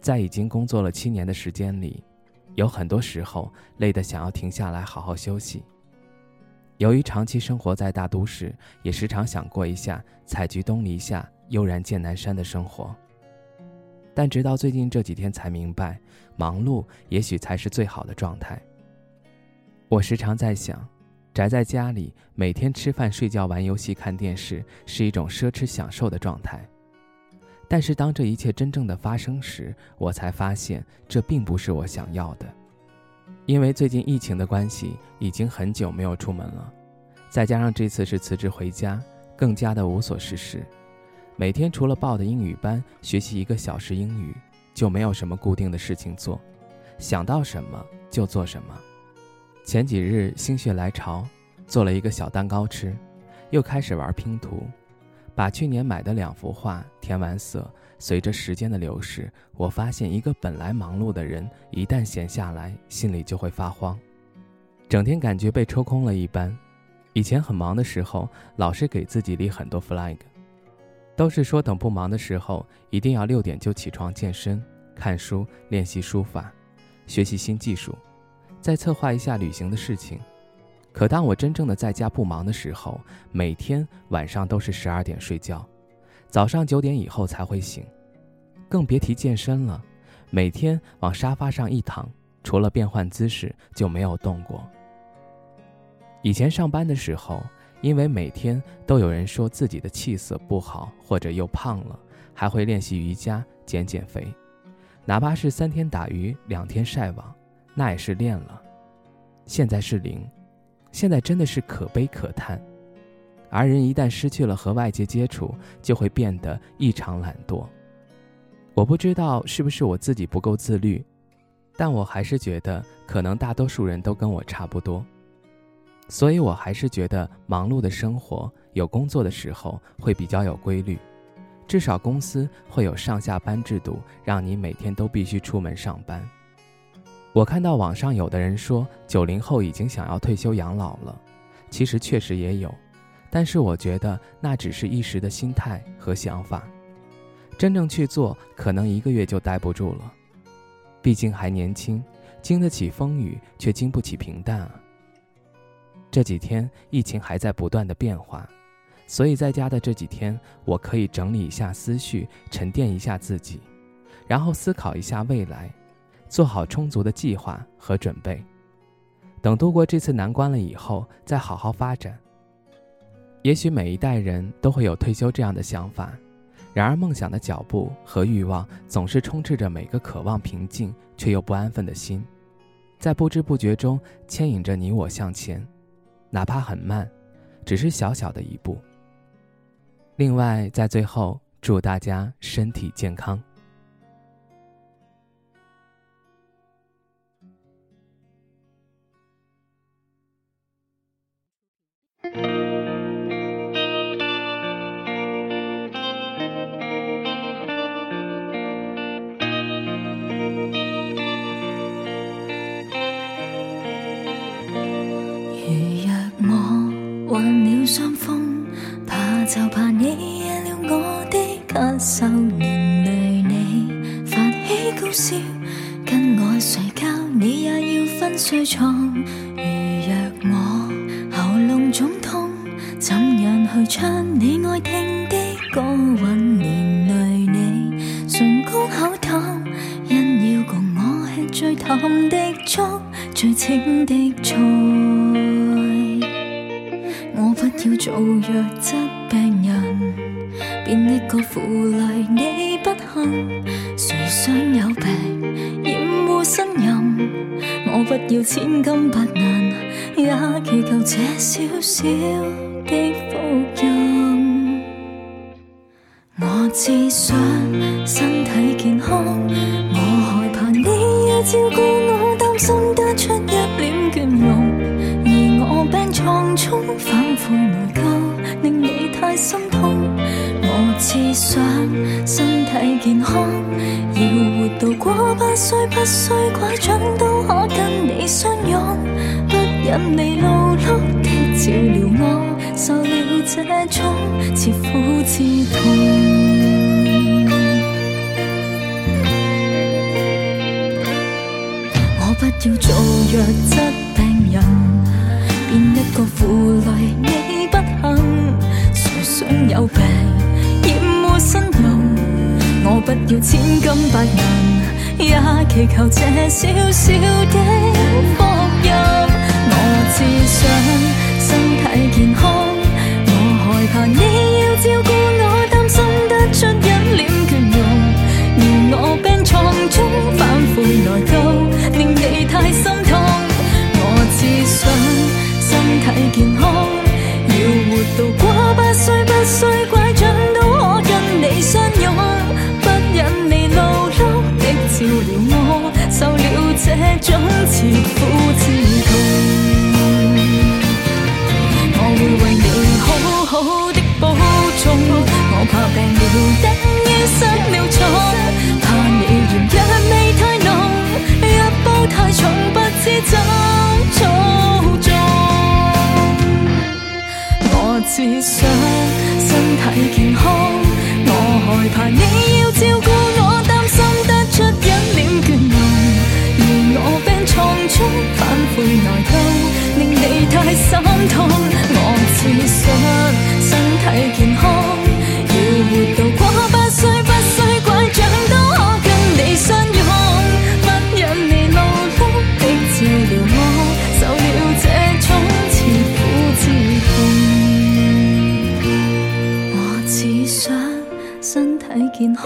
在已经工作了七年的时间里，有很多时候累得想要停下来好好休息。由于长期生活在大都市，也时常想过一下“采菊东篱下，悠然见南山”的生活。但直到最近这几天才明白，忙碌也许才是最好的状态。我时常在想，宅在家里，每天吃饭、睡觉、玩游戏、看电视，是一种奢侈享受的状态。但是当这一切真正的发生时，我才发现这并不是我想要的。因为最近疫情的关系，已经很久没有出门了，再加上这次是辞职回家，更加的无所事事。每天除了报的英语班学习一个小时英语，就没有什么固定的事情做，想到什么就做什么。前几日心血来潮，做了一个小蛋糕吃，又开始玩拼图。把去年买的两幅画填完色，随着时间的流逝，我发现一个本来忙碌的人，一旦闲下来，心里就会发慌，整天感觉被抽空了一般。以前很忙的时候，老是给自己立很多 flag，都是说等不忙的时候，一定要六点就起床健身、看书、练习书法、学习新技术，再策划一下旅行的事情。可当我真正的在家不忙的时候，每天晚上都是十二点睡觉，早上九点以后才会醒，更别提健身了。每天往沙发上一躺，除了变换姿势就没有动过。以前上班的时候，因为每天都有人说自己的气色不好或者又胖了，还会练习瑜伽减减肥，哪怕是三天打鱼两天晒网，那也是练了。现在是零。现在真的是可悲可叹，而人一旦失去了和外界接触，就会变得异常懒惰。我不知道是不是我自己不够自律，但我还是觉得可能大多数人都跟我差不多。所以我还是觉得忙碌的生活有工作的时候会比较有规律，至少公司会有上下班制度，让你每天都必须出门上班。我看到网上有的人说九零后已经想要退休养老了，其实确实也有，但是我觉得那只是一时的心态和想法，真正去做可能一个月就待不住了。毕竟还年轻，经得起风雨，却经不起平淡啊。这几天疫情还在不断的变化，所以在家的这几天，我可以整理一下思绪，沉淀一下自己，然后思考一下未来。做好充足的计划和准备，等度过这次难关了以后，再好好发展。也许每一代人都会有退休这样的想法，然而梦想的脚步和欲望总是充斥着每个渴望平静却又不安分的心，在不知不觉中牵引着你我向前，哪怕很慢，只是小小的一步。另外，在最后祝大家身体健康。伤风，怕就怕你惹了我的咳嗽，连累你发起高烧，跟我睡觉你也要分睡床。如若我喉咙肿痛，怎样去唱你爱听的歌韵？连累你唇膏口淡，因要共我吃最淡的粥，最清的菜。要做弱质病人，变一个负累你不幸。谁想有病厌恶呻吟？我不要千金百银，也祈求这小小的福音。我只想身体健康，我害怕你要。照顾我，担心得出一脸倦容，而我病床中想身体健康，要活到过八岁，不需拐杖都可跟你相拥，不忍你劳碌的照料我，受了这种似苦似痛。我不要做弱质病人，变一个负累你不幸。谁想有病真容？我不要千金百银，也祈求这小小的苦似痛。我会为你好好的保重，我怕病了等于失了宠，怕你嫌药味太浓。太重，不知怎操纵。我只想反悔内到令你太心痛我只想身体健康要活到过百岁不需拐杖都可跟你相拥不忍你露碌的照料我受了这种似苦之痛我只想身体健康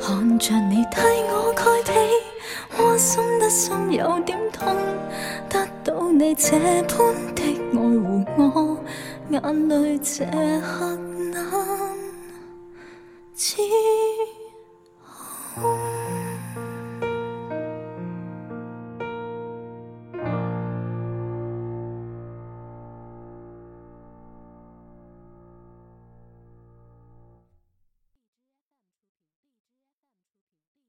看着你替我盖被窝心心有点痛。得到你这般的爱护我，眼泪这刻难止。